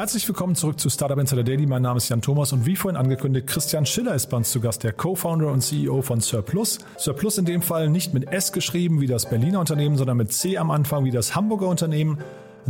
Herzlich willkommen zurück zu Startup Insider Daily. Mein Name ist Jan Thomas und wie vorhin angekündigt, Christian Schiller ist bei uns zu Gast, der Co-Founder und CEO von Surplus. Surplus in dem Fall nicht mit S geschrieben wie das Berliner Unternehmen, sondern mit C am Anfang wie das Hamburger Unternehmen.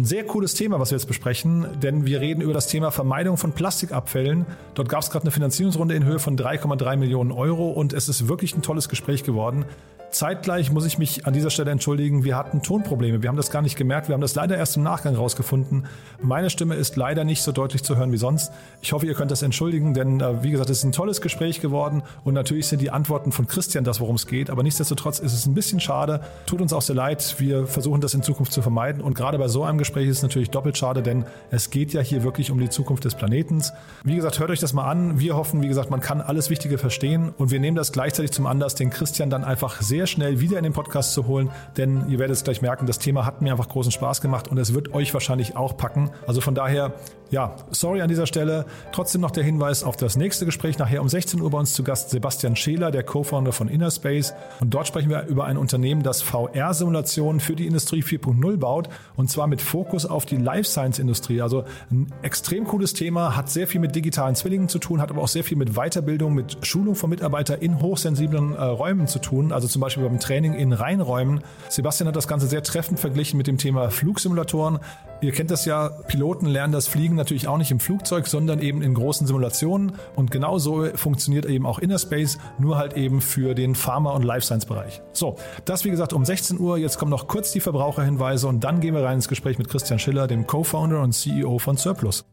Ein sehr cooles Thema, was wir jetzt besprechen, denn wir reden über das Thema Vermeidung von Plastikabfällen. Dort gab es gerade eine Finanzierungsrunde in Höhe von 3,3 Millionen Euro und es ist wirklich ein tolles Gespräch geworden. Zeitgleich muss ich mich an dieser Stelle entschuldigen, wir hatten Tonprobleme. Wir haben das gar nicht gemerkt. Wir haben das leider erst im Nachgang rausgefunden. Meine Stimme ist leider nicht so deutlich zu hören wie sonst. Ich hoffe, ihr könnt das entschuldigen, denn äh, wie gesagt, es ist ein tolles Gespräch geworden und natürlich sind die Antworten von Christian das, worum es geht. Aber nichtsdestotrotz ist es ein bisschen schade. Tut uns auch sehr leid. Wir versuchen das in Zukunft zu vermeiden. Und gerade bei so einem Gespräch ist es natürlich doppelt schade, denn es geht ja hier wirklich um die Zukunft des Planetens. Wie gesagt, hört euch das mal an. Wir hoffen, wie gesagt, man kann alles Wichtige verstehen und wir nehmen das gleichzeitig zum Anlass, den Christian dann einfach sehr schnell wieder in den Podcast zu holen, denn ihr werdet es gleich merken, das Thema hat mir einfach großen Spaß gemacht und es wird euch wahrscheinlich auch packen. Also von daher, ja, sorry an dieser Stelle. Trotzdem noch der Hinweis auf das nächste Gespräch. Nachher um 16 Uhr bei uns zu Gast Sebastian Scheler, der Co-Founder von Innerspace. Und dort sprechen wir über ein Unternehmen, das VR-Simulationen für die Industrie 4.0 baut. Und zwar mit Fokus auf die Life Science-Industrie. Also ein extrem cooles Thema, hat sehr viel mit digitalen Zwillingen zu tun, hat aber auch sehr viel mit Weiterbildung, mit Schulung von Mitarbeitern in hochsensiblen äh, Räumen zu tun. Also zum Beispiel beim Training in Reinräumen. Sebastian hat das Ganze sehr treffend verglichen mit dem Thema Flugsimulatoren. Ihr kennt das ja, Piloten lernen das Fliegen natürlich auch nicht im Flugzeug, sondern eben in großen Simulationen. Und genau so funktioniert eben auch Innerspace, nur halt eben für den Pharma- und Life Science-Bereich. So, das wie gesagt um 16 Uhr. Jetzt kommen noch kurz die Verbraucherhinweise und dann gehen wir rein ins Gespräch mit Christian Schiller, dem Co-Founder und CEO von Surplus.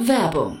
Werbung.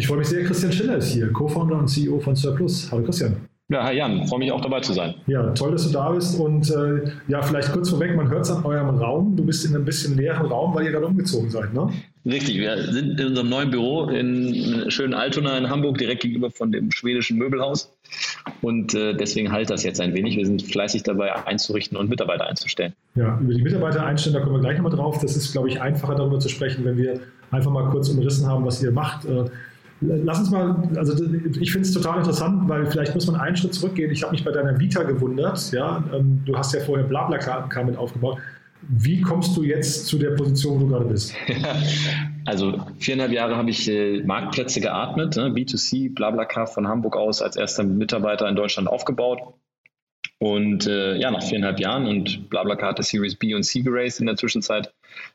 Ich freue mich sehr, Christian Schiller ist hier, Co-Founder und CEO von Surplus. Hallo Christian. Ja, hi Jan, freue mich auch dabei zu sein. Ja, toll, dass du da bist. Und äh, ja, vielleicht kurz vorweg, man hört es an eurem Raum. Du bist in einem bisschen leeren Raum, weil ihr gerade umgezogen seid, ne? Richtig, wir sind in unserem neuen Büro in schönen Altona in Hamburg, direkt gegenüber von dem schwedischen Möbelhaus. Und äh, deswegen halt das jetzt ein wenig. Wir sind fleißig dabei einzurichten und Mitarbeiter einzustellen. Ja, über die Mitarbeiter einstellen, da kommen wir gleich nochmal drauf. Das ist, glaube ich, einfacher darüber zu sprechen, wenn wir einfach mal kurz umrissen haben, was ihr macht. Äh, Lass uns mal, also ich finde es total interessant, weil vielleicht muss man einen Schritt zurückgehen. Ich habe mich bei deiner Vita gewundert. Ja, ähm, du hast ja vorher BlaBlaCar mit aufgebaut. Wie kommst du jetzt zu der Position, wo du gerade bist? Also viereinhalb Jahre habe ich äh, Marktplätze geatmet, ne? B2C, BlaBlaCar von Hamburg aus als erster Mitarbeiter in Deutschland aufgebaut. Und äh, ja, nach viereinhalb Jahren und BlaBlaCar hatte Series B und C geraced in der Zwischenzeit,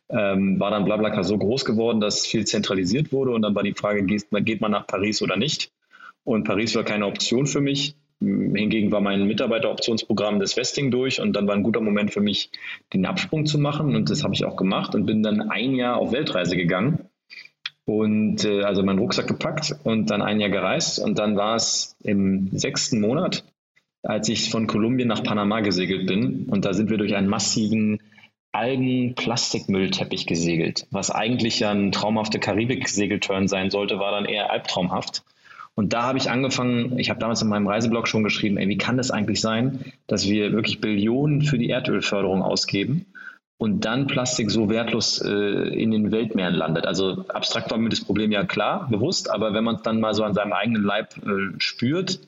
ähm, war dann BlaBlaCar so groß geworden, dass viel zentralisiert wurde. Und dann war die Frage, geht, geht man nach Paris oder nicht? Und Paris war keine Option für mich. Hingegen war mein Mitarbeiteroptionsprogramm das Vesting durch und dann war ein guter Moment für mich, den Absprung zu machen. Und das habe ich auch gemacht und bin dann ein Jahr auf Weltreise gegangen und äh, also meinen Rucksack gepackt und dann ein Jahr gereist. Und dann war es im sechsten Monat, als ich von Kolumbien nach Panama gesegelt bin. Und da sind wir durch einen massiven Algen-Plastikmüllteppich gesegelt. Was eigentlich ja ein traumhafter Karibik-Segelturn sein sollte, war dann eher albtraumhaft. Und da habe ich angefangen, ich habe damals in meinem Reiseblog schon geschrieben, ey, wie kann das eigentlich sein, dass wir wirklich Billionen für die Erdölförderung ausgeben und dann Plastik so wertlos äh, in den Weltmeeren landet. Also abstrakt war mir das Problem ja klar, bewusst, aber wenn man es dann mal so an seinem eigenen Leib äh, spürt,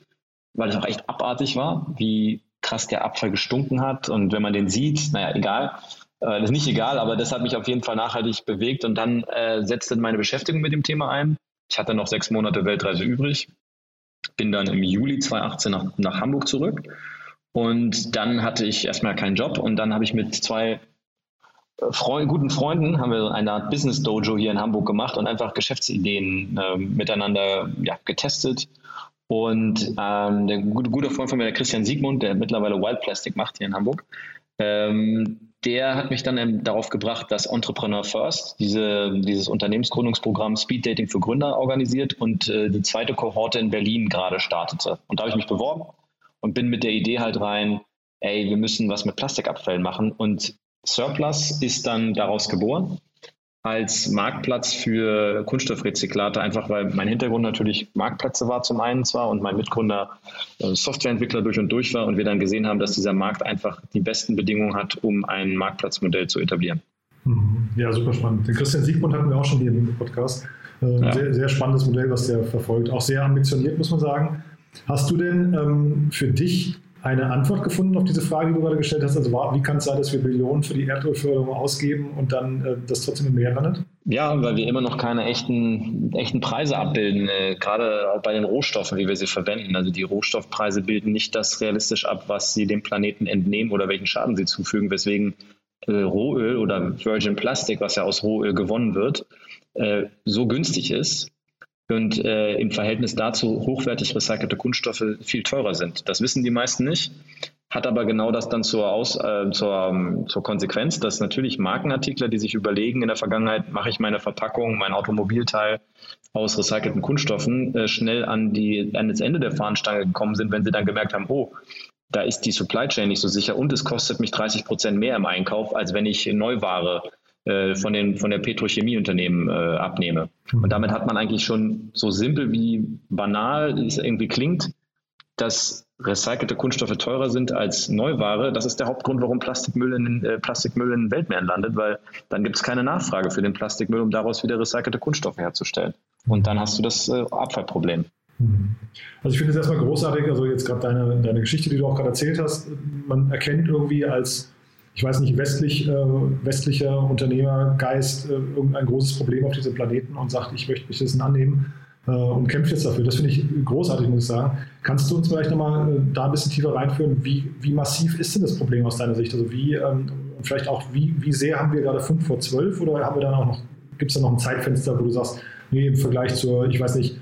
weil es auch echt abartig war, wie krass der Abfall gestunken hat. Und wenn man den sieht, naja, egal, das ist nicht egal, aber das hat mich auf jeden Fall nachhaltig bewegt. Und dann äh, setzte meine Beschäftigung mit dem Thema ein. Ich hatte noch sechs Monate Weltreise übrig, bin dann im Juli 2018 nach, nach Hamburg zurück. Und dann hatte ich erstmal keinen Job. Und dann habe ich mit zwei äh, Freund, guten Freunden haben wir eine Art Business Dojo hier in Hamburg gemacht und einfach Geschäftsideen äh, miteinander ja, getestet. Und ähm, der gute, gute Freund von mir, der Christian Siegmund, der mittlerweile Wild Plastic macht hier in Hamburg, ähm, der hat mich dann darauf gebracht, dass Entrepreneur First diese, dieses Unternehmensgründungsprogramm Speed Dating für Gründer organisiert und äh, die zweite Kohorte in Berlin gerade startete. Und da habe ich mich beworben und bin mit der Idee halt rein, ey, wir müssen was mit Plastikabfällen machen. Und Surplus ist dann daraus geboren als Marktplatz für Kunststoffrezyklate, einfach weil mein Hintergrund natürlich Marktplätze war zum einen zwar und mein Mitgründer äh, Softwareentwickler durch und durch war und wir dann gesehen haben, dass dieser Markt einfach die besten Bedingungen hat, um ein Marktplatzmodell zu etablieren. Mhm. Ja, super spannend. Den Christian Siegmund hatten wir auch schon hier im Podcast. Ein ja. sehr, sehr spannendes Modell, was der verfolgt. Auch sehr ambitioniert, muss man sagen. Hast du denn ähm, für dich eine Antwort gefunden auf diese Frage, die du gerade gestellt hast? Also wie kann es sein, dass wir Billionen für die Erdölförderung ausgeben und dann äh, das trotzdem im Meer landet? Ja, weil wir immer noch keine echten, echten Preise abbilden, äh, gerade auch bei den Rohstoffen, wie wir sie verwenden. Also die Rohstoffpreise bilden nicht das realistisch ab, was sie dem Planeten entnehmen oder welchen Schaden sie zufügen, weswegen äh, Rohöl oder Virgin Plastic, was ja aus Rohöl gewonnen wird, äh, so günstig ist und äh, im Verhältnis dazu hochwertig recycelte Kunststoffe viel teurer sind. Das wissen die meisten nicht, hat aber genau das dann zur, Aus, äh, zur, ähm, zur Konsequenz, dass natürlich Markenartikler, die sich überlegen, in der Vergangenheit mache ich meine Verpackung, mein Automobilteil aus recycelten Kunststoffen, äh, schnell an, die, an das Ende der Fahnenstange gekommen sind, wenn sie dann gemerkt haben, oh, da ist die Supply Chain nicht so sicher und es kostet mich 30 Prozent mehr im Einkauf, als wenn ich Neuware äh, von, den, von der Petrochemieunternehmen äh, abnehme. Mhm. Und damit hat man eigentlich schon so simpel wie banal es irgendwie klingt, dass recycelte Kunststoffe teurer sind als Neuware. Das ist der Hauptgrund, warum Plastikmüll in, äh, Plastikmüll in den Weltmeeren landet, weil dann gibt es keine Nachfrage für den Plastikmüll, um daraus wieder recycelte Kunststoffe herzustellen. Und dann hast du das äh, Abfallproblem. Mhm. Also ich finde es erstmal großartig, also jetzt gerade deine, deine Geschichte, die du auch gerade erzählt hast, man erkennt irgendwie als ich weiß nicht, westlich, äh, westlicher Unternehmergeist äh, irgendein großes Problem auf diesem Planeten und sagt, ich möchte mich dessen annehmen äh, und kämpft jetzt dafür. Das finde ich großartig, muss ich sagen. Kannst du uns vielleicht nochmal äh, da ein bisschen tiefer reinführen? Wie, wie massiv ist denn das Problem aus deiner Sicht? Also wie, ähm, vielleicht auch, wie, wie sehr haben wir gerade 5 vor 12 oder haben wir dann auch noch, gibt es da noch ein Zeitfenster, wo du sagst, nee, im Vergleich zur, ich weiß nicht,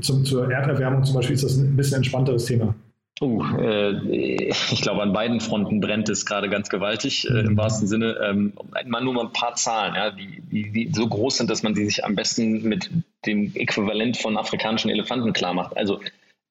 zum, zur Erderwärmung zum Beispiel ist das ein bisschen entspannteres Thema? Uh, äh, ich glaube, an beiden Fronten brennt es gerade ganz gewaltig, äh, im wahrsten Sinne. Ähm, mal nur mal ein paar Zahlen, ja, die, die, die, so groß sind, dass man die sich am besten mit dem Äquivalent von afrikanischen Elefanten klar macht. Also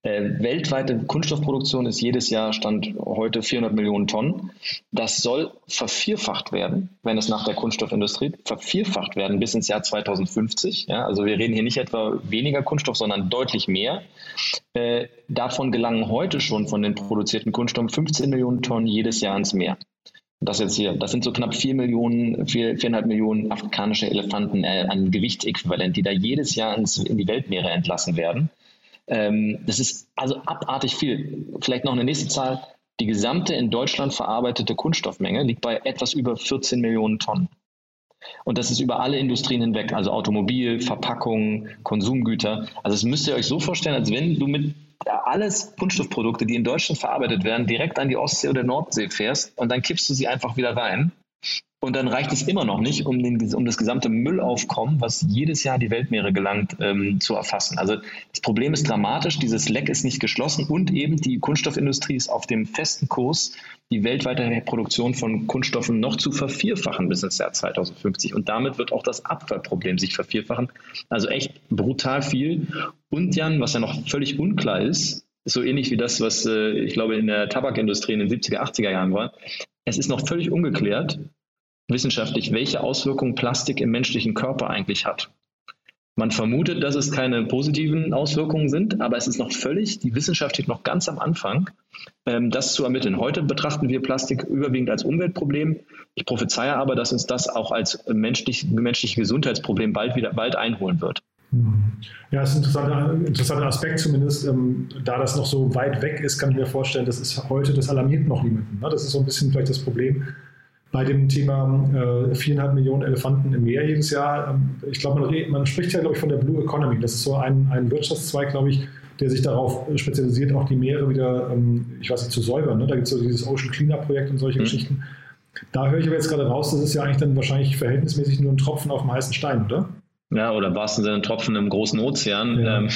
weltweite Kunststoffproduktion ist jedes Jahr Stand heute 400 Millionen Tonnen. Das soll vervierfacht werden, wenn es nach der Kunststoffindustrie vervierfacht werden bis ins Jahr 2050. Ja, also wir reden hier nicht etwa weniger Kunststoff, sondern deutlich mehr. Äh, davon gelangen heute schon von den produzierten Kunststoffen 15 Millionen Tonnen jedes Jahr ins Meer. Das jetzt hier, das sind so knapp vier Millionen, vier, viereinhalb Millionen afrikanische Elefanten äh, an Gewichtsäquivalent, die da jedes Jahr ins, in die Weltmeere entlassen werden. Ähm, das ist also abartig viel. Vielleicht noch eine nächste Zahl. Die gesamte in Deutschland verarbeitete Kunststoffmenge liegt bei etwas über 14 Millionen Tonnen. Und das ist über alle Industrien hinweg, also Automobil, Verpackung, Konsumgüter. Also es müsst ihr euch so vorstellen, als wenn du mit alles Kunststoffprodukte, die in Deutschland verarbeitet werden, direkt an die Ostsee oder Nordsee fährst und dann kippst du sie einfach wieder rein und dann reicht es immer noch nicht, um, den, um das gesamte Müllaufkommen, was jedes Jahr die Weltmeere gelangt, ähm, zu erfassen. Also das Problem ist dramatisch, dieses Leck ist nicht geschlossen und eben die Kunststoffindustrie ist auf dem festen Kurs, die weltweite Produktion von Kunststoffen noch zu vervierfachen bis ins Jahr 2050. Und damit wird auch das Abfallproblem sich vervierfachen. Also echt brutal viel. Und Jan, was ja noch völlig unklar ist, so ähnlich wie das, was äh, ich glaube in der Tabakindustrie in den 70er, 80er Jahren war. Es ist noch völlig ungeklärt, wissenschaftlich, welche Auswirkungen Plastik im menschlichen Körper eigentlich hat. Man vermutet, dass es keine positiven Auswirkungen sind, aber es ist noch völlig, die Wissenschaft steht noch ganz am Anfang, ähm, das zu ermitteln. Heute betrachten wir Plastik überwiegend als Umweltproblem. Ich prophezeie aber, dass uns das auch als menschlich, menschliches Gesundheitsproblem bald wieder bald einholen wird. Ja, das ist ein interessanter, interessanter Aspekt zumindest. Ähm, da das noch so weit weg ist, kann ich mir vorstellen, das ist heute, das alarmiert noch niemanden. Ne? Das ist so ein bisschen vielleicht das Problem bei dem Thema äh, viereinhalb Millionen Elefanten im Meer jedes Jahr. Ähm, ich glaube, man, man, spricht ja, glaube ich, von der Blue Economy. Das ist so ein, ein Wirtschaftszweig, glaube ich, der sich darauf spezialisiert, auch die Meere wieder, ähm, ich weiß nicht, zu säubern. Ne? Da gibt es so dieses Ocean Cleanup Projekt und solche mhm. Geschichten. Da höre ich aber jetzt gerade raus, das ist ja eigentlich dann wahrscheinlich verhältnismäßig nur ein Tropfen auf dem heißen Stein, oder? Ja, oder im wahrsten Sinne ein Tropfen im großen Ozean. Ja. Ähm,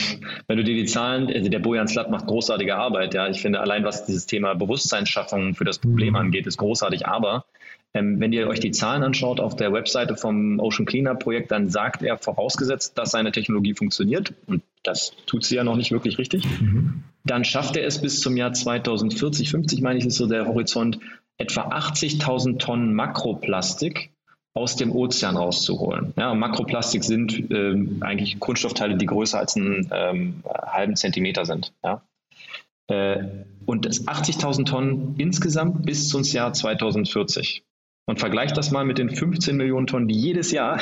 wenn du dir die Zahlen, also der Bojan Slat macht großartige Arbeit, ja. Ich finde allein, was dieses Thema Bewusstseinsschaffung für das Problem mhm. angeht, ist großartig. Aber ähm, wenn ihr euch die Zahlen anschaut auf der Webseite vom Ocean Cleanup Projekt, dann sagt er vorausgesetzt, dass seine Technologie funktioniert. Und das tut sie ja noch nicht wirklich richtig. Mhm. Dann schafft er es bis zum Jahr 2040, 50 meine ich, ist so der Horizont, etwa 80.000 Tonnen Makroplastik aus dem Ozean rauszuholen. Ja, Makroplastik sind ähm, eigentlich Kunststoffteile, die größer als einen ähm, halben Zentimeter sind. Ja. Äh, und das 80.000 Tonnen insgesamt bis zum Jahr 2040. Und vergleich das mal mit den 15 Millionen Tonnen, die jedes Jahr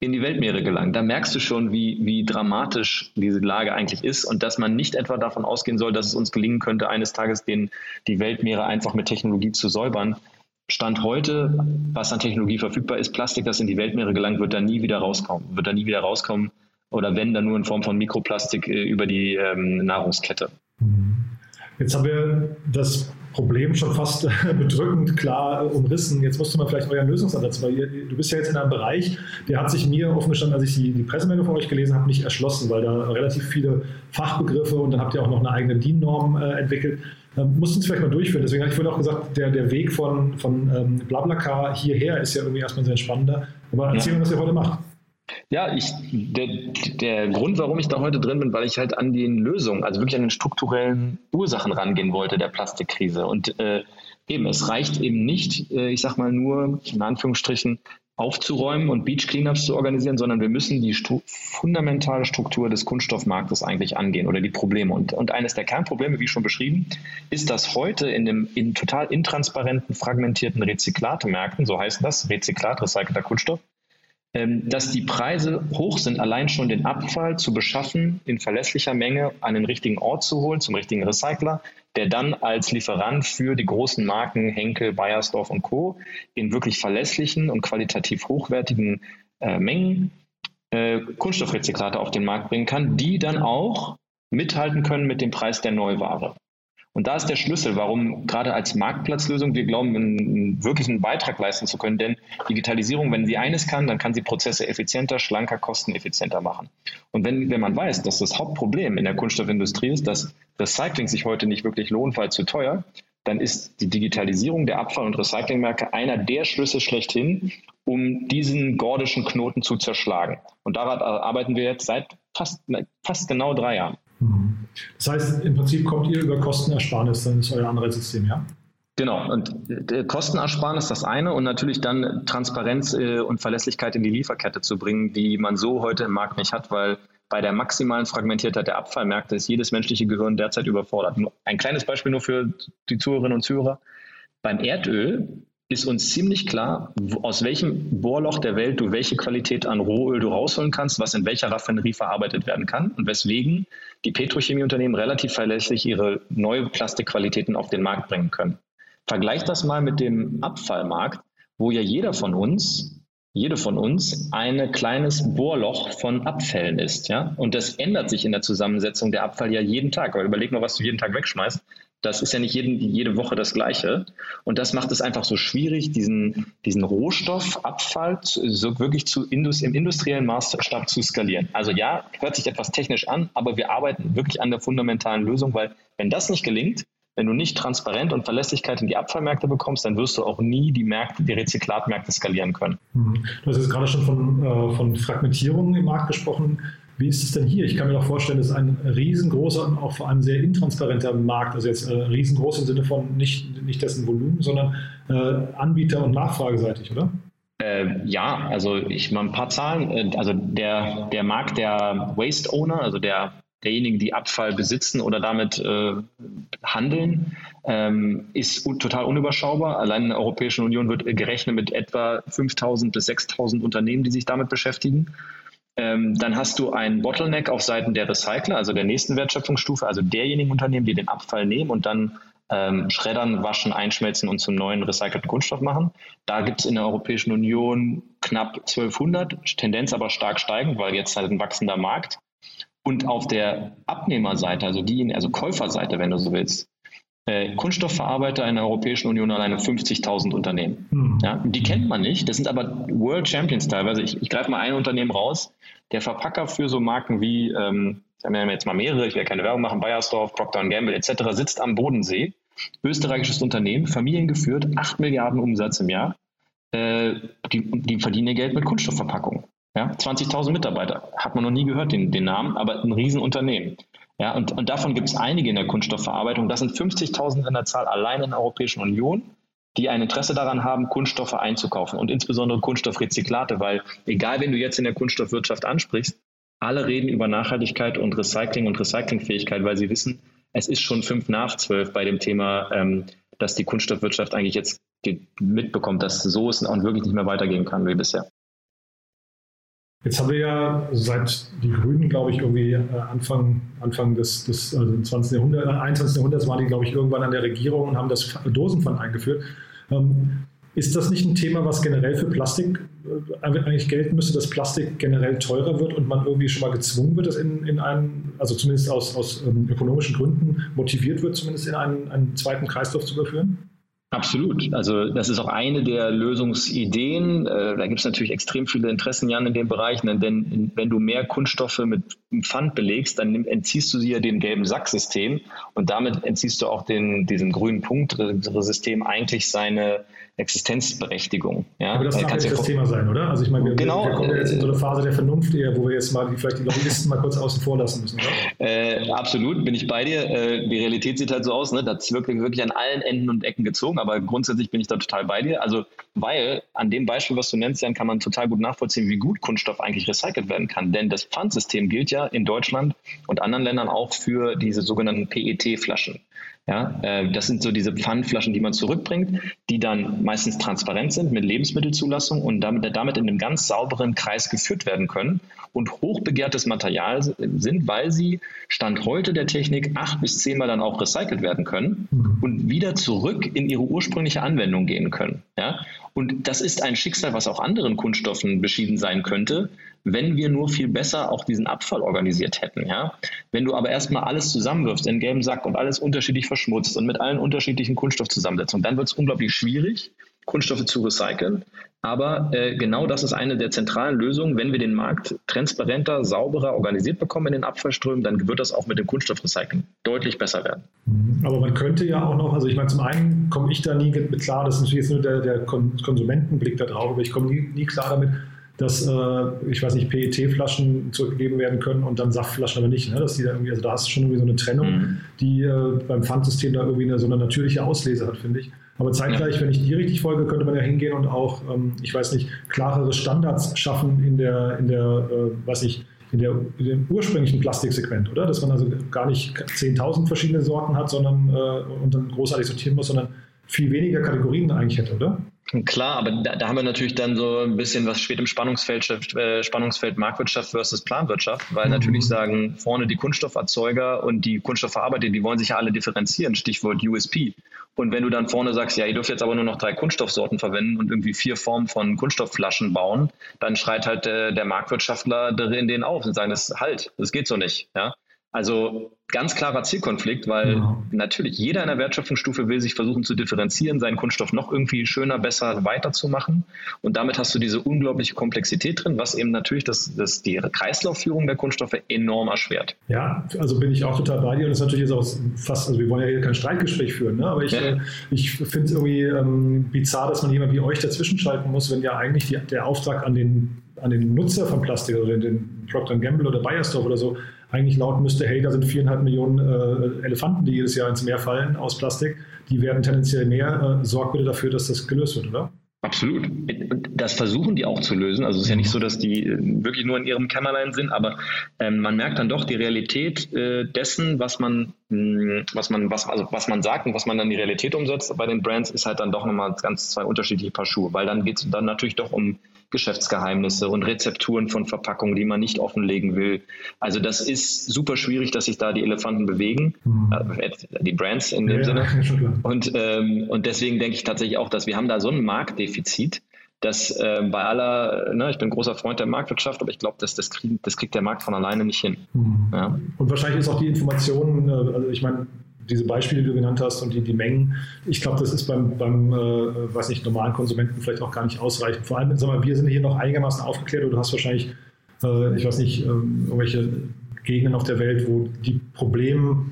in die Weltmeere gelangen. Da merkst du schon, wie, wie dramatisch diese Lage eigentlich ist und dass man nicht etwa davon ausgehen soll, dass es uns gelingen könnte, eines Tages den, die Weltmeere einfach mit Technologie zu säubern. Stand heute, was an Technologie verfügbar ist, Plastik, das in die Weltmeere gelangt, wird da nie wieder rauskommen. Wird da nie wieder rauskommen oder wenn, dann nur in Form von Mikroplastik äh, über die ähm, Nahrungskette. Jetzt haben wir das Problem schon fast bedrückend klar umrissen. Jetzt musst du mal vielleicht euren Lösungsansatz, weil ihr, du bist ja jetzt in einem Bereich, der hat sich mir offen gestanden, als ich die, die Pressemeldung von euch gelesen habe, nicht erschlossen, weil da relativ viele Fachbegriffe und dann habt ihr auch noch eine eigene DIN-Norm äh, entwickelt. Ähm, musst uns vielleicht mal durchführen. Deswegen hatte ich vorhin auch gesagt, der, der Weg von, von ähm, Blablacar hierher ist ja irgendwie erstmal sehr spannender. Aber erzähl ja. mir, was ihr heute macht. Ja, ich, der, der Grund, warum ich da heute drin bin, weil ich halt an den Lösungen, also wirklich an den strukturellen Ursachen rangehen wollte der Plastikkrise. Und äh, eben, es reicht eben nicht, äh, ich sag mal nur in Anführungsstrichen, aufzuräumen und Beach Cleanups zu organisieren, sondern wir müssen die Stru fundamentale Struktur des Kunststoffmarktes eigentlich angehen oder die Probleme. Und, und eines der Kernprobleme, wie schon beschrieben, ist, dass heute in dem in total intransparenten, fragmentierten Rezyklatemärkten, so heißt das, Rezyklat, recycelter Kunststoff, dass die Preise hoch sind, allein schon den Abfall zu beschaffen, in verlässlicher Menge an den richtigen Ort zu holen, zum richtigen Recycler, der dann als Lieferant für die großen Marken Henkel, Bayersdorf und Co. in wirklich verlässlichen und qualitativ hochwertigen äh, Mengen äh, Kunststoffrezyklate auf den Markt bringen kann, die dann auch mithalten können mit dem Preis der Neuware. Und da ist der Schlüssel, warum gerade als Marktplatzlösung wir glauben, einen, wirklich einen Beitrag leisten zu können. Denn Digitalisierung, wenn sie eines kann, dann kann sie Prozesse effizienter, schlanker, kosteneffizienter machen. Und wenn, wenn man weiß, dass das Hauptproblem in der Kunststoffindustrie ist, dass Recycling sich heute nicht wirklich lohnt, weil zu teuer, dann ist die Digitalisierung der Abfall- und Recyclingmärkte einer der Schlüsse schlechthin, um diesen gordischen Knoten zu zerschlagen. Und daran arbeiten wir jetzt seit fast, fast genau drei Jahren. Mhm. Das heißt, im Prinzip kommt ihr über Kostenersparnis, dann ist euer Anreizsystem, ja? Genau, und Kostenersparnis ist das eine und natürlich dann Transparenz äh, und Verlässlichkeit in die Lieferkette zu bringen, die man so heute im Markt nicht hat, weil bei der maximalen Fragmentiertheit der Abfallmärkte ist jedes menschliche Gehirn derzeit überfordert. Ein kleines Beispiel nur für die Zuhörerinnen und Zuhörer. Beim Erdöl ist uns ziemlich klar, aus welchem Bohrloch der Welt du welche Qualität an Rohöl du rausholen kannst, was in welcher Raffinerie verarbeitet werden kann und weswegen die Petrochemieunternehmen relativ verlässlich ihre neue Plastikqualitäten auf den Markt bringen können. Vergleich das mal mit dem Abfallmarkt, wo ja jeder von uns jede von uns ein kleines Bohrloch von Abfällen ist. Ja? Und das ändert sich in der Zusammensetzung der Abfall ja jeden Tag. Aber überleg mal, was du jeden Tag wegschmeißt. Das ist ja nicht jeden, jede Woche das Gleiche. Und das macht es einfach so schwierig, diesen, diesen Rohstoffabfall so wirklich zu Indus, im industriellen Maßstab zu skalieren. Also ja, hört sich etwas technisch an, aber wir arbeiten wirklich an der fundamentalen Lösung, weil wenn das nicht gelingt, wenn du nicht Transparenz und Verlässlichkeit in die Abfallmärkte bekommst, dann wirst du auch nie die Märkte, die Rezyklatmärkte skalieren können. Mhm. Du hast jetzt gerade schon von, äh, von Fragmentierung im Markt gesprochen. Wie ist es denn hier? Ich kann mir doch vorstellen, das ist ein riesengroßer und auch vor allem sehr intransparenter Markt. Also jetzt äh, riesengroß im Sinne von nicht, nicht dessen Volumen, sondern äh, Anbieter- und Nachfrageseitig, oder? Äh, ja, also ich mal ein paar Zahlen. Äh, also der, der Markt der Waste Owner, also der derjenigen, die Abfall besitzen oder damit äh, handeln, ähm, ist total unüberschaubar. Allein in der Europäischen Union wird gerechnet mit etwa 5.000 bis 6.000 Unternehmen, die sich damit beschäftigen. Ähm, dann hast du einen Bottleneck auf Seiten der Recycler, also der nächsten Wertschöpfungsstufe, also derjenigen Unternehmen, die den Abfall nehmen und dann ähm, schreddern, waschen, einschmelzen und zum neuen recycelten Kunststoff machen. Da gibt es in der Europäischen Union knapp 1200, Tendenz aber stark steigend, weil jetzt halt ein wachsender Markt. Und auf der Abnehmerseite, also die, also Käuferseite, wenn du so willst, Kunststoffverarbeiter in der Europäischen Union alleine 50.000 Unternehmen. Mhm. Ja, die kennt man nicht. Das sind aber World Champions teilweise. Ich, ich greife mal ein Unternehmen raus. Der Verpacker für so Marken wie, ähm, wir haben jetzt mal mehrere, ich will keine Werbung machen, Bayersdorf, Procter Gamble etc., sitzt am Bodensee. Österreichisches Unternehmen, familiengeführt, 8 Milliarden Umsatz im Jahr. Äh, die, die verdienen ihr Geld mit Kunststoffverpackung. Ja, 20.000 Mitarbeiter. Hat man noch nie gehört, den, den Namen, aber ein Riesenunternehmen. Ja, und, und davon gibt es einige in der Kunststoffverarbeitung. Das sind 50.000 in der Zahl allein in der Europäischen Union, die ein Interesse daran haben, Kunststoffe einzukaufen und insbesondere Kunststoffrezyklate, weil egal, wen du jetzt in der Kunststoffwirtschaft ansprichst, alle reden über Nachhaltigkeit und Recycling und Recyclingfähigkeit, weil sie wissen, es ist schon fünf nach zwölf bei dem Thema, ähm, dass die Kunststoffwirtschaft eigentlich jetzt mitbekommt, dass so es auch wirklich nicht mehr weitergehen kann wie bisher. Jetzt haben wir ja seit die Grünen, glaube ich, irgendwie äh, Anfang, Anfang des, des also 20. Jahrhunderts, 21. Jahrhunderts waren die, glaube ich, irgendwann an der Regierung und haben das Dosenpfand eingeführt. Ähm, ist das nicht ein Thema, was generell für Plastik äh, eigentlich gelten müsste, dass Plastik generell teurer wird und man irgendwie schon mal gezwungen wird, das in, in einen, also zumindest aus, aus ähm, ökonomischen Gründen motiviert wird, zumindest in einen, einen zweiten Kreislauf zu überführen? Absolut. Also das ist auch eine der Lösungsideen. Äh, da gibt es natürlich extrem viele Interessen, Jan, in dem Bereich. Denn wenn du mehr Kunststoffe mit Pfand belegst, dann entziehst du sie ja dem gelben Sacksystem und damit entziehst du auch den, diesem grünen Punktsystem eigentlich seine Existenzberechtigung. Ja? Aber das kann jetzt das Thema sein, oder? Also ich meine, wir, genau, wir kommen jetzt in so eine Phase der Vernunft eher, wo wir jetzt mal vielleicht die Lobbyisten mal kurz außen vor lassen müssen, oder? Äh, absolut, bin ich bei dir. Äh, die Realität sieht halt so aus, ne? das ist wirklich, wirklich an allen Enden und Ecken gezogen, aber grundsätzlich bin ich da total bei dir. Also, weil an dem Beispiel, was du nennst, Jan, kann man total gut nachvollziehen, wie gut Kunststoff eigentlich recycelt werden kann. Denn das Pfandsystem gilt ja in Deutschland und anderen Ländern auch für diese sogenannten PET-Flaschen. Ja, äh, das sind so diese Pfandflaschen, die man zurückbringt, die dann meistens transparent sind mit Lebensmittelzulassung und damit, damit in einem ganz sauberen Kreis geführt werden können und hochbegehrtes Material sind, weil sie Stand heute der Technik acht bis zehnmal dann auch recycelt werden können mhm. und wieder zurück in ihre ursprüngliche Anwendung gehen können. Ja? Und das ist ein Schicksal, was auch anderen Kunststoffen beschieden sein könnte, wenn wir nur viel besser auch diesen Abfall organisiert hätten. Ja? Wenn du aber erstmal alles zusammenwirfst in einen gelben Sack und alles unterschiedlich verschmutzt und mit allen unterschiedlichen Kunststoffzusammensetzungen, dann wird es unglaublich schwierig, Kunststoffe zu recyceln. Aber äh, genau das ist eine der zentralen Lösungen. Wenn wir den Markt transparenter, sauberer organisiert bekommen in den Abfallströmen, dann wird das auch mit dem Kunststoffrecycling deutlich besser werden. Mhm. Aber man könnte ja auch noch, also ich meine, zum einen komme ich da nie mit klar, das ist natürlich jetzt nur der, der Konsumentenblick da drauf, aber ich komme nie, nie klar damit, dass, äh, ich weiß nicht, PET-Flaschen zurückgegeben werden können und dann Saftflaschen aber nicht. Ne? Dass die da irgendwie, also da hast du schon irgendwie so eine Trennung, mhm. die äh, beim Pfandsystem da irgendwie eine, so eine natürliche Auslese hat, finde ich. Aber zeitgleich, wenn ich die richtig folge, könnte man ja hingehen und auch, ähm, ich weiß nicht, klarere Standards schaffen in der, in der, äh, weiß ich, in, der, in dem ursprünglichen Plastiksegment, oder? Dass man also gar nicht 10.000 verschiedene Sorten hat, sondern äh, und dann großartig sortieren muss, sondern viel weniger Kategorien eigentlich hätte, oder? Klar, aber da, da, haben wir natürlich dann so ein bisschen, was steht im Spannungsfeld, äh, Spannungsfeld Marktwirtschaft versus Planwirtschaft, weil mhm. natürlich sagen vorne die Kunststofferzeuger und die Kunststoffverarbeiter, die wollen sich ja alle differenzieren, Stichwort USP. Und wenn du dann vorne sagst, ja, ihr dürft jetzt aber nur noch drei Kunststoffsorten verwenden und irgendwie vier Formen von Kunststoffflaschen bauen, dann schreit halt äh, der Marktwirtschaftler in denen auf und sagen, das halt, das geht so nicht. Ja? Also ganz klarer Zielkonflikt, weil ja. natürlich jeder in der Wertschöpfungsstufe will sich versuchen zu differenzieren, seinen Kunststoff noch irgendwie schöner, besser weiterzumachen. Und damit hast du diese unglaubliche Komplexität drin, was eben natürlich das, das die Kreislaufführung der Kunststoffe enorm erschwert. Ja, also bin ich auch total bei dir und das ist natürlich auch fast, also wir wollen ja hier kein Streitgespräch führen, ne? aber ich, ja. äh, ich finde es irgendwie ähm, bizarr, dass man jemand wie euch dazwischen schalten muss, wenn ja eigentlich die, der Auftrag an den, an den Nutzer von Plastik oder den, den Procter Gamble oder Bayersdorf oder so eigentlich lauten müsste, hey, da sind viereinhalb Millionen äh, Elefanten, die jedes Jahr ins Meer fallen aus Plastik, die werden tendenziell mehr. Äh, sorg bitte dafür, dass das gelöst wird, oder? Absolut. Das versuchen die auch zu lösen. Also es ist ja nicht so, dass die äh, wirklich nur in ihrem Kämmerlein sind, aber ähm, man merkt dann doch die Realität äh, dessen, was man, mh, hm, was man, was, also was man sagt und was man dann die Realität umsetzt bei den Brands, ist halt dann doch nochmal ganz zwei unterschiedliche Paar Schuhe, weil dann geht es dann natürlich doch um Geschäftsgeheimnisse und Rezepturen von Verpackungen, die man nicht offenlegen will. Also das ist super schwierig, dass sich da die Elefanten bewegen, mhm. äh, die Brands in dem ja, Sinne. Ja, und, ähm, und deswegen denke ich tatsächlich auch, dass wir haben da so ein Marktdefizit, dass äh, bei aller, ne, ich bin großer Freund der Marktwirtschaft, aber ich glaube, dass das, krieg, das kriegt der Markt von alleine nicht hin. Mhm. Ja. Und wahrscheinlich ist auch die Information, äh, also ich meine, diese Beispiele, die du genannt hast und die, die Mengen, ich glaube, das ist beim, beim äh, weiß nicht, normalen Konsumenten vielleicht auch gar nicht ausreichend. Vor allem, sag mal, wir sind hier noch einigermaßen aufgeklärt oder du hast wahrscheinlich, äh, ich weiß nicht, äh, irgendwelche Gegenden auf der Welt, wo die Probleme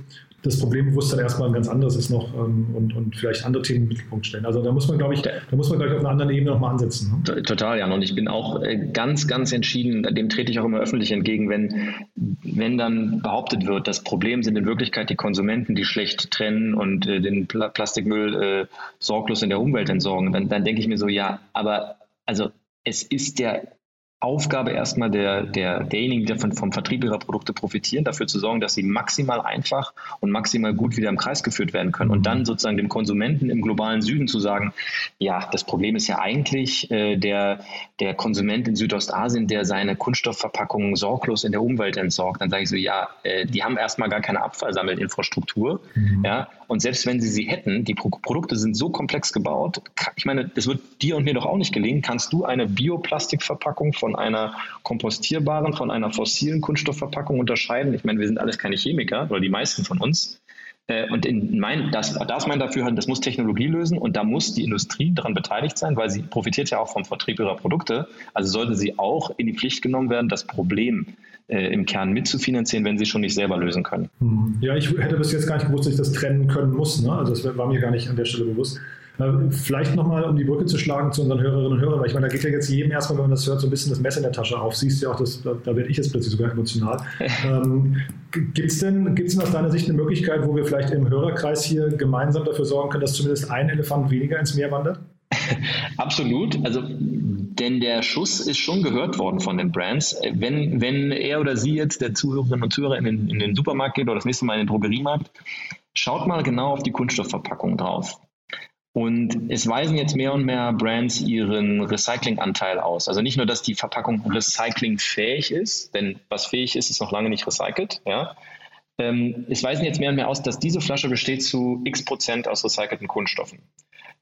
das Problembewusstsein erstmal ein ganz anderes ist noch ähm, und, und vielleicht andere Themen im Mittelpunkt stellen. Also da muss man, glaube ich, da muss man, glaube ich, auf einer anderen Ebene nochmal ansetzen. Ne? Total, Jan. Und ich bin auch äh, ganz, ganz entschieden, dem trete ich auch immer öffentlich entgegen, wenn, wenn dann behauptet wird, das Problem sind in Wirklichkeit die Konsumenten, die schlecht trennen und äh, den Pl Plastikmüll äh, sorglos in der Umwelt entsorgen. Dann, dann denke ich mir so, ja, aber also es ist der Aufgabe erstmal der, der, derjenigen, die vom Vertrieb ihrer Produkte profitieren, dafür zu sorgen, dass sie maximal einfach und maximal gut wieder im Kreis geführt werden können. Und dann sozusagen dem Konsumenten im globalen Süden zu sagen, ja, das Problem ist ja eigentlich äh, der, der Konsument in Südostasien, der seine Kunststoffverpackungen sorglos in der Umwelt entsorgt. Dann sage ich so, ja, äh, die haben erstmal gar keine Abfallsammelinfrastruktur. Mhm. Ja, und selbst wenn sie sie hätten, die Pro Produkte sind so komplex gebaut, ich meine, das wird dir und mir doch auch nicht gelingen, kannst du eine Bioplastikverpackung von einer kompostierbaren, von einer fossilen Kunststoffverpackung unterscheiden? Ich meine, wir sind alles keine Chemiker, oder die meisten von uns. Äh, und in mein, das, da ist mein Dafürhalten, das muss Technologie lösen und da muss die Industrie daran beteiligt sein, weil sie profitiert ja auch vom Vertrieb ihrer Produkte. Also sollte sie auch in die Pflicht genommen werden, das Problem äh, im Kern mitzufinanzieren, wenn sie schon nicht selber lösen können. Hm. Ja, ich hätte bis jetzt gar nicht gewusst, dass ich das trennen können muss. Ne? Also das war mir gar nicht an der Stelle bewusst. Äh, vielleicht nochmal, um die Brücke zu schlagen zu unseren Hörerinnen und Hörern, weil ich meine, da geht ja jetzt jedem erstmal, wenn man das hört, so ein bisschen das Messer in der Tasche auf. Siehst du ja auch, das, da, da werde ich jetzt plötzlich sogar emotional. ähm, Gibt es denn, gibt's denn aus deiner Sicht eine Möglichkeit, wo wir vielleicht im Hörerkreis hier gemeinsam dafür sorgen können, dass zumindest ein Elefant weniger ins Meer wandert? Absolut. Also, denn der Schuss ist schon gehört worden von den Brands. Wenn, wenn er oder sie jetzt der Zuhörerinnen und Zuhörer in den, in den Supermarkt geht oder das nächste Mal in den Drogeriemarkt, schaut mal genau auf die Kunststoffverpackung drauf. Und es weisen jetzt mehr und mehr Brands ihren Recyclinganteil aus. Also nicht nur, dass die Verpackung recyclingfähig ist, denn was fähig ist, ist noch lange nicht recycelt. Ja? Ähm, es weisen jetzt mehr und mehr aus, dass diese Flasche besteht zu x Prozent aus recycelten Kunststoffen.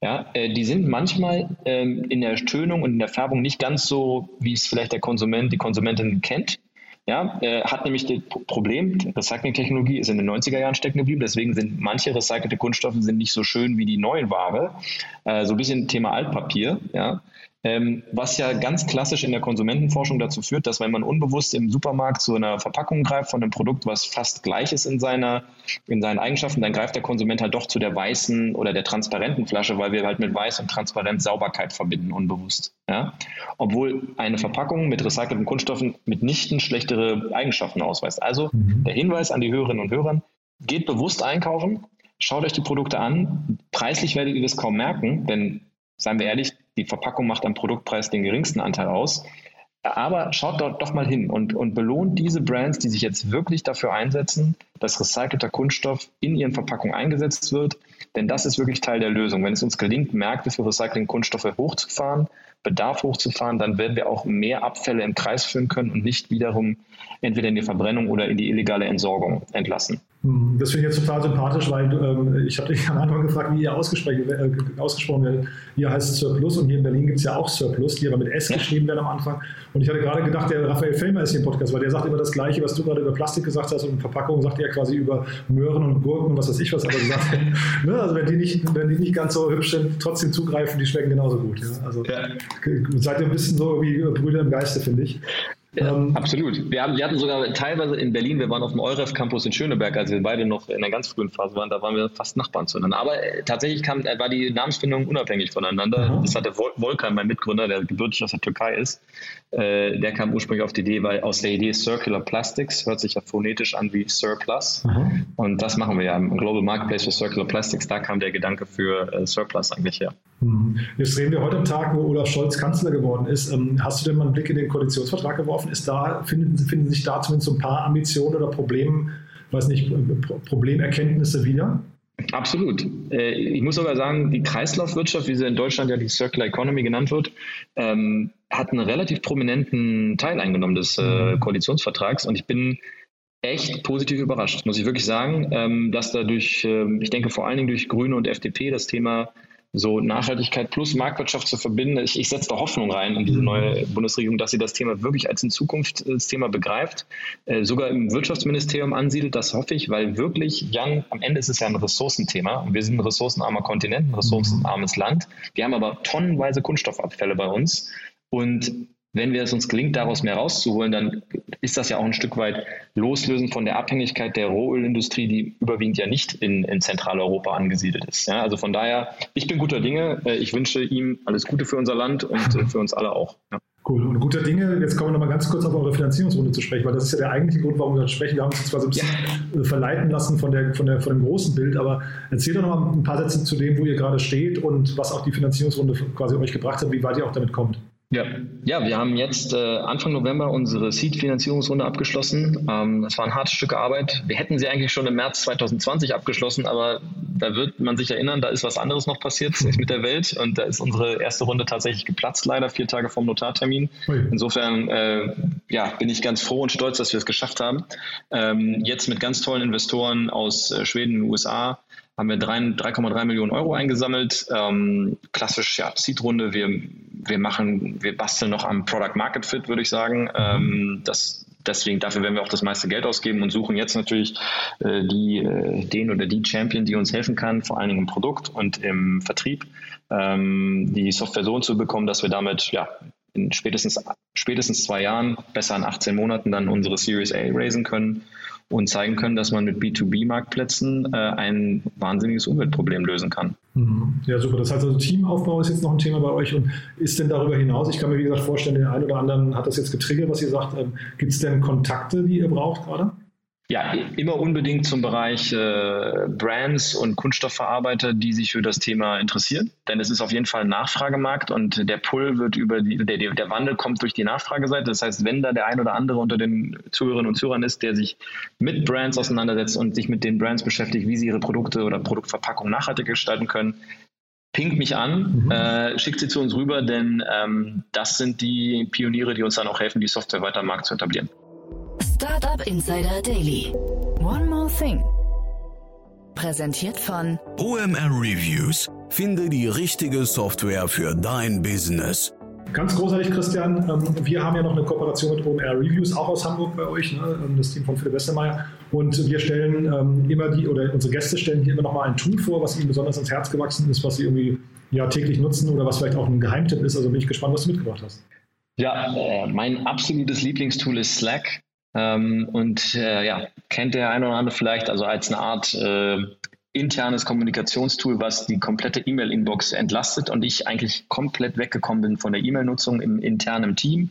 Ja, äh, die sind manchmal ähm, in der Tönung und in der Färbung nicht ganz so, wie es vielleicht der Konsument, die Konsumentin kennt. Ja, äh, hat nämlich das Problem, Recycling-Technologie ist in den 90er Jahren stecken geblieben, deswegen sind manche recycelte Kunststoffe sind nicht so schön wie die neuen Ware. Äh, so ein bisschen Thema Altpapier, ja. Ähm, was ja ganz klassisch in der Konsumentenforschung dazu führt, dass wenn man unbewusst im Supermarkt zu einer Verpackung greift von einem Produkt, was fast gleich ist in, seiner, in seinen Eigenschaften, dann greift der Konsument halt doch zu der weißen oder der transparenten Flasche, weil wir halt mit weiß und transparent Sauberkeit verbinden, unbewusst. Ja? Obwohl eine Verpackung mit recycelten Kunststoffen mitnichten schlechtere Eigenschaften ausweist. Also mhm. der Hinweis an die Hörerinnen und Hörer, geht bewusst einkaufen, schaut euch die Produkte an. Preislich werdet ihr das kaum merken, denn seien wir ehrlich, die Verpackung macht am Produktpreis den geringsten Anteil aus. Aber schaut dort doch mal hin und, und belohnt diese Brands, die sich jetzt wirklich dafür einsetzen, dass recycelter Kunststoff in ihren Verpackungen eingesetzt wird. Denn das ist wirklich Teil der Lösung. Wenn es uns gelingt, Märkte für Recycling-Kunststoffe hochzufahren, Bedarf hochzufahren, dann werden wir auch mehr Abfälle im Kreis führen können und nicht wiederum entweder in die Verbrennung oder in die illegale Entsorgung entlassen. Hm, das finde ich jetzt total sympathisch, weil ähm, ich habe dich am Anfang gefragt, wie ihr ausgesprochen, äh, ausgesprochen werdet. Hier heißt es Surplus und hier in Berlin gibt es ja auch Surplus, die aber mit S geschrieben werden am Anfang. Und ich hatte gerade gedacht, der Raphael Fellmer ist hier im Podcast, weil der sagt immer das Gleiche, was du gerade über Plastik gesagt hast und Verpackung sagt er quasi über Möhren und Gurken und was weiß ich was aber gesagt ne? Also wenn die, nicht, wenn die nicht ganz so hübsch sind, trotzdem zugreifen, die schmecken genauso gut. Ja? Also ja. seid ihr ein bisschen so wie Brüder im Geiste, finde ich. Ja, ähm, absolut. Wir, haben, wir hatten sogar teilweise in Berlin, wir waren auf dem Euref Campus in Schöneberg, als wir beide noch in der ganz frühen Phase waren, da waren wir fast Nachbarn zueinander. Aber äh, tatsächlich kam, äh, war die Namensfindung unabhängig voneinander. Mhm. Das hatte Vol Volkan, mein Mitgründer, der gebürtig aus der Türkei ist, äh, der kam ursprünglich auf die Idee, weil aus der Idee Circular Plastics hört sich ja phonetisch an wie Surplus. Mhm. Und das machen wir ja im Global Marketplace for Circular Plastics. Da kam der Gedanke für äh, Surplus eigentlich her. Mhm. Jetzt reden wir heute am Tag, wo Olaf Scholz Kanzler geworden ist. Ähm, hast du denn mal einen Blick in den Koalitionsvertrag geworfen? ist, da finden, finden sich da zumindest so ein paar Ambitionen oder Problem, weiß nicht, Problemerkenntnisse wieder? Absolut. Äh, ich muss aber sagen, die Kreislaufwirtschaft, wie sie in Deutschland ja die Circular Economy genannt wird, ähm, hat einen relativ prominenten Teil eingenommen des äh, Koalitionsvertrags und ich bin echt positiv überrascht, muss ich wirklich sagen, ähm, dass da durch, äh, ich denke vor allen Dingen durch Grüne und FDP das Thema so Nachhaltigkeit plus Marktwirtschaft zu verbinden. Ich, ich setze da Hoffnung rein in diese neue Bundesregierung, dass sie das Thema wirklich als ein Zukunftsthema begreift, äh, sogar im Wirtschaftsministerium ansiedelt. Das hoffe ich, weil wirklich, Jan, am Ende ist es ja ein Ressourcenthema. Und wir sind ein ressourcenarmer Kontinent, ein ressourcenarmes Land. Wir haben aber tonnenweise Kunststoffabfälle bei uns. Und wenn wir es uns gelingt, daraus mehr rauszuholen, dann ist das ja auch ein Stück weit loslösen von der Abhängigkeit der Rohölindustrie, die überwiegend ja nicht in, in Zentraleuropa angesiedelt ist. Ja, also von daher, ich bin guter Dinge. Äh, ich wünsche ihm alles Gute für unser Land und äh, für uns alle auch. Ja. Cool. Und guter Dinge, jetzt kommen wir nochmal ganz kurz auf eure Finanzierungsrunde zu sprechen, weil das ist ja der eigentliche Grund, warum wir sprechen. Wir haben uns zwar so ein bisschen ja. verleiten lassen von, der, von, der, von dem großen Bild, aber erzähl doch nochmal ein paar Sätze zu dem, wo ihr gerade steht und was auch die Finanzierungsrunde quasi euch gebracht hat, wie weit ihr auch damit kommt. Ja, ja wir haben jetzt äh, Anfang November unsere Seed-Finanzierungsrunde abgeschlossen. Ähm, das war ein hartes Stück Arbeit. Wir hätten sie eigentlich schon im März 2020 abgeschlossen, aber da wird man sich erinnern, da ist was anderes noch passiert mit der Welt und da ist unsere erste Runde tatsächlich geplatzt, leider vier Tage vom Notartermin. Insofern äh, ja, bin ich ganz froh und stolz, dass wir es geschafft haben. Ähm, jetzt mit ganz tollen Investoren aus äh, Schweden und USA haben wir 3,3 Millionen Euro eingesammelt. Ähm, klassisch, ja, Seed-Runde. Wir, wir machen, wir basteln noch am Product Market Fit, würde ich sagen. Ähm, das, deswegen, dafür werden wir auch das meiste Geld ausgeben und suchen jetzt natürlich äh, die, äh, den oder die Champion, die uns helfen kann, vor allen Dingen im Produkt und im Vertrieb, ähm, die Software so zu bekommen, dass wir damit, ja, in spätestens, spätestens zwei Jahren, besser in 18 Monaten dann unsere Series A raisen können und zeigen können, dass man mit B2B-Marktplätzen äh, ein wahnsinniges Umweltproblem lösen kann. Mhm. Ja, super. Das heißt also, Teamaufbau ist jetzt noch ein Thema bei euch und ist denn darüber hinaus, ich kann mir wie gesagt vorstellen, der ein oder anderen hat das jetzt getriggert, was ihr sagt. Ähm, Gibt es denn Kontakte, die ihr braucht gerade? Ja, immer unbedingt zum Bereich äh, Brands und Kunststoffverarbeiter, die sich für das Thema interessieren. Denn es ist auf jeden Fall ein Nachfragemarkt und der Pull wird über die, der, der Wandel kommt durch die Nachfrageseite. Das heißt, wenn da der ein oder andere unter den Zuhörerinnen und Zuhörern ist, der sich mit Brands auseinandersetzt und sich mit den Brands beschäftigt, wie sie ihre Produkte oder Produktverpackung nachhaltig gestalten können, pinkt mich an, mhm. äh, schickt sie zu uns rüber, denn ähm, das sind die Pioniere, die uns dann auch helfen, die Software weiter am Markt zu etablieren. Startup Insider Daily. One more thing. Präsentiert von OMR Reviews. Finde die richtige Software für dein Business. Ganz großartig, Christian. Ähm, wir haben ja noch eine Kooperation mit OMR Reviews, auch aus Hamburg bei euch, ne? Ähm, das Team von Philipp Westermeier. Und wir stellen ähm, immer die, oder unsere Gäste stellen hier immer noch mal ein Tool vor, was ihnen besonders ans Herz gewachsen ist, was sie irgendwie ja, täglich nutzen oder was vielleicht auch ein Geheimtipp ist. Also bin ich gespannt, was du mitgebracht hast. Ja, äh, mein absolutes Lieblingstool ist Slack. Ähm, und äh, ja, kennt der eine oder andere vielleicht, also als eine Art äh, internes Kommunikationstool, was die komplette E-Mail-Inbox entlastet und ich eigentlich komplett weggekommen bin von der E-Mail-Nutzung im internen Team.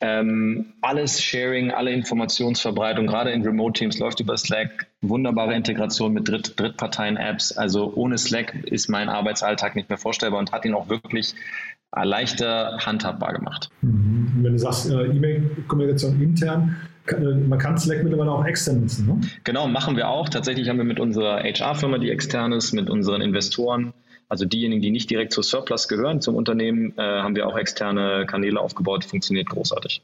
Ähm, alles Sharing, alle Informationsverbreitung, gerade in Remote-Teams läuft über Slack. Wunderbare Integration mit Dritt Drittparteien-Apps. Also ohne Slack ist mein Arbeitsalltag nicht mehr vorstellbar und hat ihn auch wirklich leichter handhabbar gemacht. Mhm. Wenn du sagst, äh, E-Mail-Kommunikation intern, äh, man kann Slack mittlerweile auch extern nutzen, ne? Genau, machen wir auch. Tatsächlich haben wir mit unserer HR-Firma, die extern ist, mit unseren Investoren, also diejenigen, die nicht direkt zur Surplus gehören, zum Unternehmen, äh, haben wir auch externe Kanäle aufgebaut. Funktioniert großartig.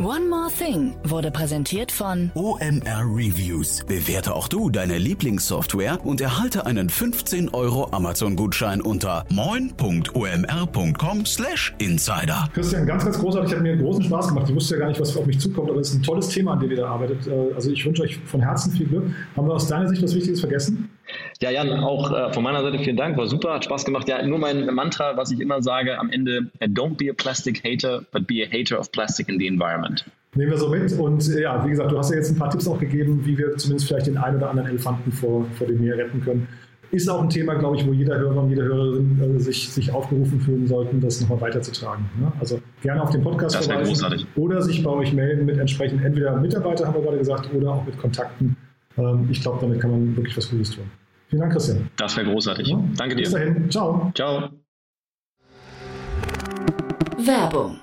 One More Thing wurde präsentiert von OMR Reviews. Bewerte auch du deine Lieblingssoftware und erhalte einen 15 Euro Amazon-Gutschein unter moin.omr.com/insider. Christian, ganz, ganz großartig. Hat mir großen Spaß gemacht. Ich wusste ja gar nicht, was auf mich zukommt, aber es ist ein tolles Thema, an dem ihr da arbeitet. Äh, also ich wünsche euch von Herzen viel Glück. Haben wir aus deiner Sicht was Wichtiges vergessen? Ja, Jan, auch äh, von meiner Seite vielen Dank, war super, hat Spaß gemacht. Ja, nur mein Mantra, was ich immer sage am Ende, äh, don't be a plastic hater, but be a hater of plastic in the environment. Nehmen wir so mit und äh, ja, wie gesagt, du hast ja jetzt ein paar Tipps auch gegeben, wie wir zumindest vielleicht den einen oder anderen Elefanten vor, vor dem Meer retten können. Ist auch ein Thema, glaube ich, wo jeder Hörer und jede Hörerin äh, sich, sich aufgerufen fühlen sollten, das nochmal weiterzutragen. Ne? Also gerne auf den Podcast das verweisen oder sich bei euch melden mit entsprechend entweder Mitarbeiter, haben wir gerade gesagt, oder auch mit Kontakten. Ähm, ich glaube, damit kann man wirklich was Gutes tun. Vielen Dank, Christian. Das wäre großartig. Ja. Danke dir. Bis dahin. Ciao. Ciao. Werbung.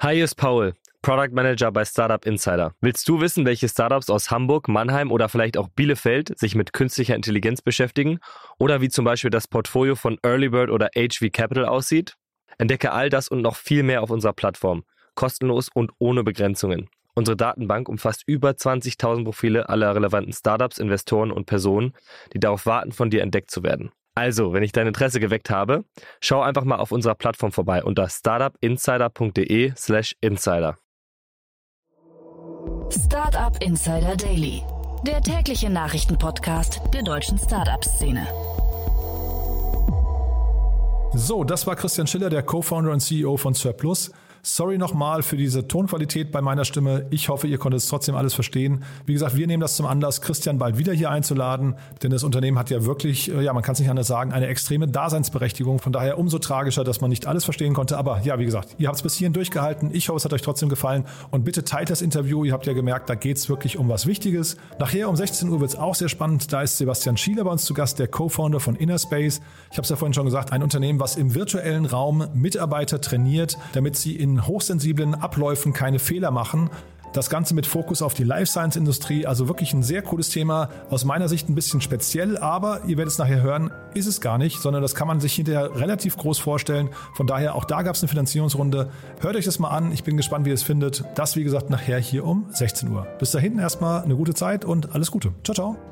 Hi, hier ist Paul, Product Manager bei Startup Insider. Willst du wissen, welche Startups aus Hamburg, Mannheim oder vielleicht auch Bielefeld sich mit künstlicher Intelligenz beschäftigen? Oder wie zum Beispiel das Portfolio von Earlybird oder HV Capital aussieht? Entdecke all das und noch viel mehr auf unserer Plattform. Kostenlos und ohne Begrenzungen. Unsere Datenbank umfasst über 20.000 Profile aller relevanten Startups, Investoren und Personen, die darauf warten, von dir entdeckt zu werden. Also, wenn ich dein Interesse geweckt habe, schau einfach mal auf unserer Plattform vorbei unter startupinsider.de/slash insider. Startup Insider Daily, der tägliche Nachrichtenpodcast der deutschen Startup-Szene. So, das war Christian Schiller, der Co-Founder und CEO von Surplus. Sorry nochmal für diese Tonqualität bei meiner Stimme. Ich hoffe, ihr konntet es trotzdem alles verstehen. Wie gesagt, wir nehmen das zum Anlass, Christian bald wieder hier einzuladen, denn das Unternehmen hat ja wirklich, äh, ja, man kann es nicht anders sagen, eine extreme Daseinsberechtigung. Von daher umso tragischer, dass man nicht alles verstehen konnte. Aber ja, wie gesagt, ihr habt es bis hierhin durchgehalten. Ich hoffe, es hat euch trotzdem gefallen. Und bitte teilt das Interview. Ihr habt ja gemerkt, da geht es wirklich um was Wichtiges. Nachher um 16 Uhr wird es auch sehr spannend. Da ist Sebastian Schieler bei uns zu Gast, der Co-Founder von Innerspace. Ich habe es ja vorhin schon gesagt, ein Unternehmen, was im virtuellen Raum Mitarbeiter trainiert, damit sie in hochsensiblen Abläufen keine Fehler machen. Das Ganze mit Fokus auf die Life Science Industrie, also wirklich ein sehr cooles Thema. Aus meiner Sicht ein bisschen speziell, aber ihr werdet es nachher hören, ist es gar nicht, sondern das kann man sich hinterher relativ groß vorstellen. Von daher, auch da gab es eine Finanzierungsrunde. Hört euch das mal an. Ich bin gespannt, wie ihr es findet. Das, wie gesagt, nachher hier um 16 Uhr. Bis dahin erstmal eine gute Zeit und alles Gute. Ciao, ciao.